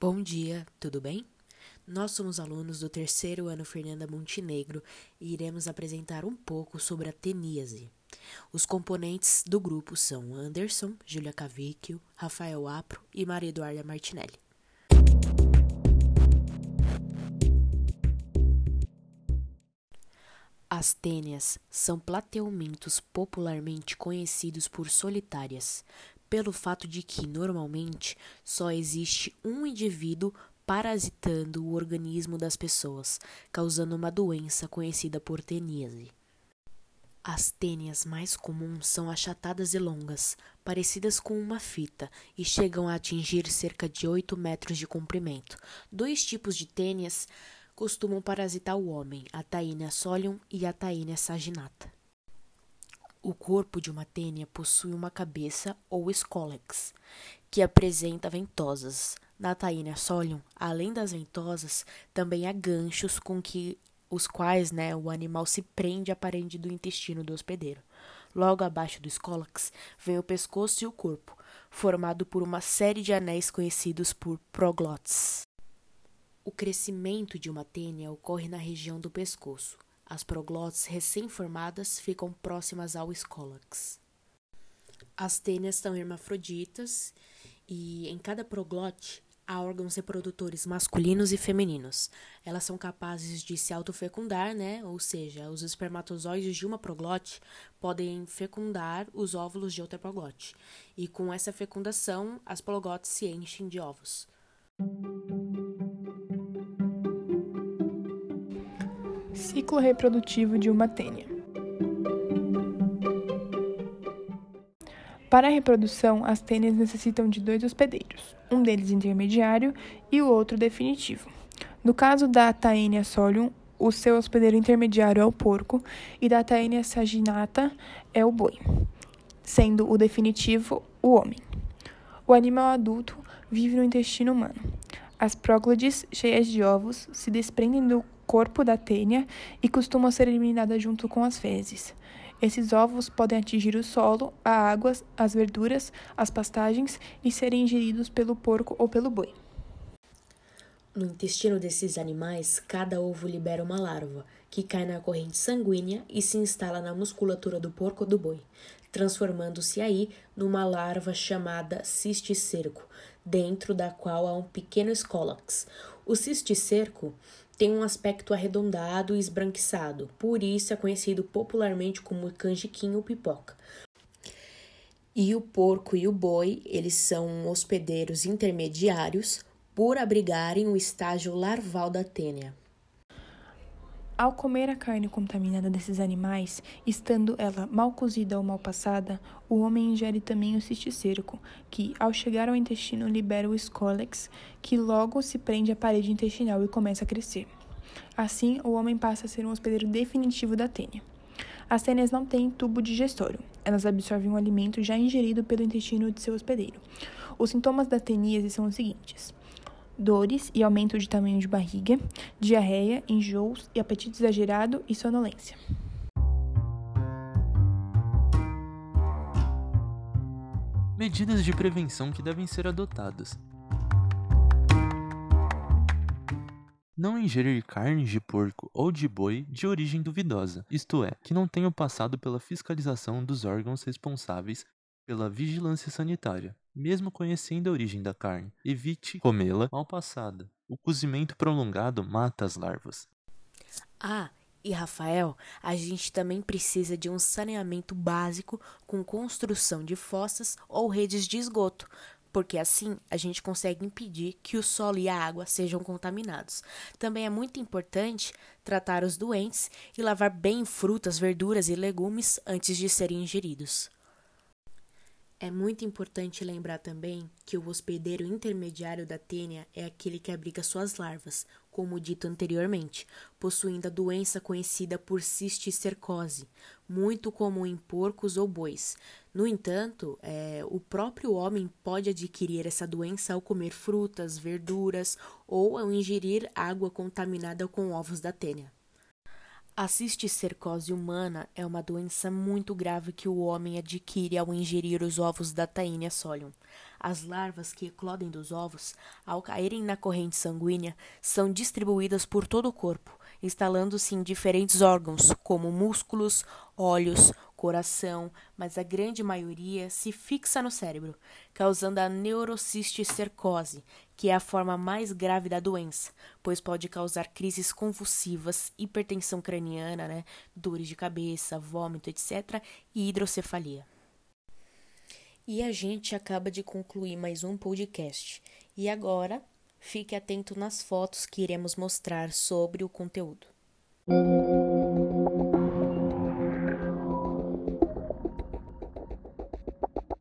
Bom dia, tudo bem? Nós somos alunos do terceiro ano Fernanda Montenegro e iremos apresentar um pouco sobre a teníase. Os componentes do grupo são Anderson, Julia Cavicchio, Rafael Apro e Maria Eduarda Martinelli. As tênias são plateumintos popularmente conhecidos por solitárias, pelo fato de que, normalmente, só existe um indivíduo parasitando o organismo das pessoas, causando uma doença conhecida por teníase. As tênias mais comuns são achatadas e longas, parecidas com uma fita, e chegam a atingir cerca de 8 metros de comprimento. Dois tipos de tênias costumam parasitar o homem, a Taenia solium e a Taenia saginata. O corpo de uma tênia possui uma cabeça ou escólex, que apresenta ventosas. Na Taenia solium, além das ventosas, também há ganchos com que os quais né, o animal se prende à parede do intestino do hospedeiro. Logo abaixo do escólex vem o pescoço e o corpo, formado por uma série de anéis conhecidos por proglotes. O crescimento de uma tênia ocorre na região do pescoço, as proglotes recém-formadas ficam próximas ao escólax. As tênias são hermafroditas e em cada proglote há órgãos reprodutores masculinos e femininos. Elas são capazes de se autofecundar, né? Ou seja, os espermatozoides de uma proglote podem fecundar os óvulos de outra proglote. E com essa fecundação, as proglotes se enchem de ovos. Ciclo reprodutivo de uma tênia. Para a reprodução, as tênias necessitam de dois hospedeiros, um deles intermediário e o outro definitivo. No caso da Taenia solium, o seu hospedeiro intermediário é o porco e da Taenia saginata é o boi, sendo o definitivo o homem. O animal adulto vive no intestino humano. As próclides, cheias de ovos, se desprendem do corpo da tênia e costumam ser eliminadas junto com as fezes. Esses ovos podem atingir o solo, a água, as verduras, as pastagens e serem ingeridos pelo porco ou pelo boi. No intestino desses animais, cada ovo libera uma larva, que cai na corrente sanguínea e se instala na musculatura do porco ou do boi, transformando-se aí numa larva chamada cisticerco, dentro da qual há um pequeno escólax. O cisticerco tem um aspecto arredondado e esbranquiçado, por isso é conhecido popularmente como canjiquinho ou pipoca. E o porco e o boi, eles são hospedeiros intermediários por abrigarem o estágio larval da tênia. Ao comer a carne contaminada desses animais, estando ela mal cozida ou mal passada, o homem ingere também o cisticerco, que, ao chegar ao intestino, libera o escólex, que logo se prende à parede intestinal e começa a crescer. Assim, o homem passa a ser um hospedeiro definitivo da tênia. As tênias não têm tubo digestório. Elas absorvem o alimento já ingerido pelo intestino de seu hospedeiro. Os sintomas da teníase são os seguintes: dores e aumento de tamanho de barriga, diarreia, enjoos e apetite exagerado e sonolência. Medidas de prevenção que devem ser adotadas. Não ingerir carnes de porco ou de boi de origem duvidosa, isto é, que não tenham passado pela fiscalização dos órgãos responsáveis pela vigilância sanitária. Mesmo conhecendo a origem da carne, evite comê-la mal passada. O cozimento prolongado mata as larvas. Ah, e Rafael, a gente também precisa de um saneamento básico com construção de fossas ou redes de esgoto, porque assim a gente consegue impedir que o solo e a água sejam contaminados. Também é muito importante tratar os doentes e lavar bem frutas, verduras e legumes antes de serem ingeridos. É muito importante lembrar também que o hospedeiro intermediário da tênia é aquele que abriga suas larvas, como dito anteriormente, possuindo a doença conhecida por cisticercose, muito comum em porcos ou bois. No entanto, é, o próprio homem pode adquirir essa doença ao comer frutas, verduras ou ao ingerir água contaminada com ovos da tênia. A cisticercose humana é uma doença muito grave que o homem adquire ao ingerir os ovos da Taenia solium. As larvas que eclodem dos ovos, ao caírem na corrente sanguínea, são distribuídas por todo o corpo, instalando-se em diferentes órgãos, como músculos, olhos, coração, mas a grande maioria se fixa no cérebro, causando a neurocisticercose, que é a forma mais grave da doença, pois pode causar crises convulsivas, hipertensão craniana, né, dores de cabeça, vômito, etc., e hidrocefalia. E a gente acaba de concluir mais um podcast. E agora, fique atento nas fotos que iremos mostrar sobre o conteúdo.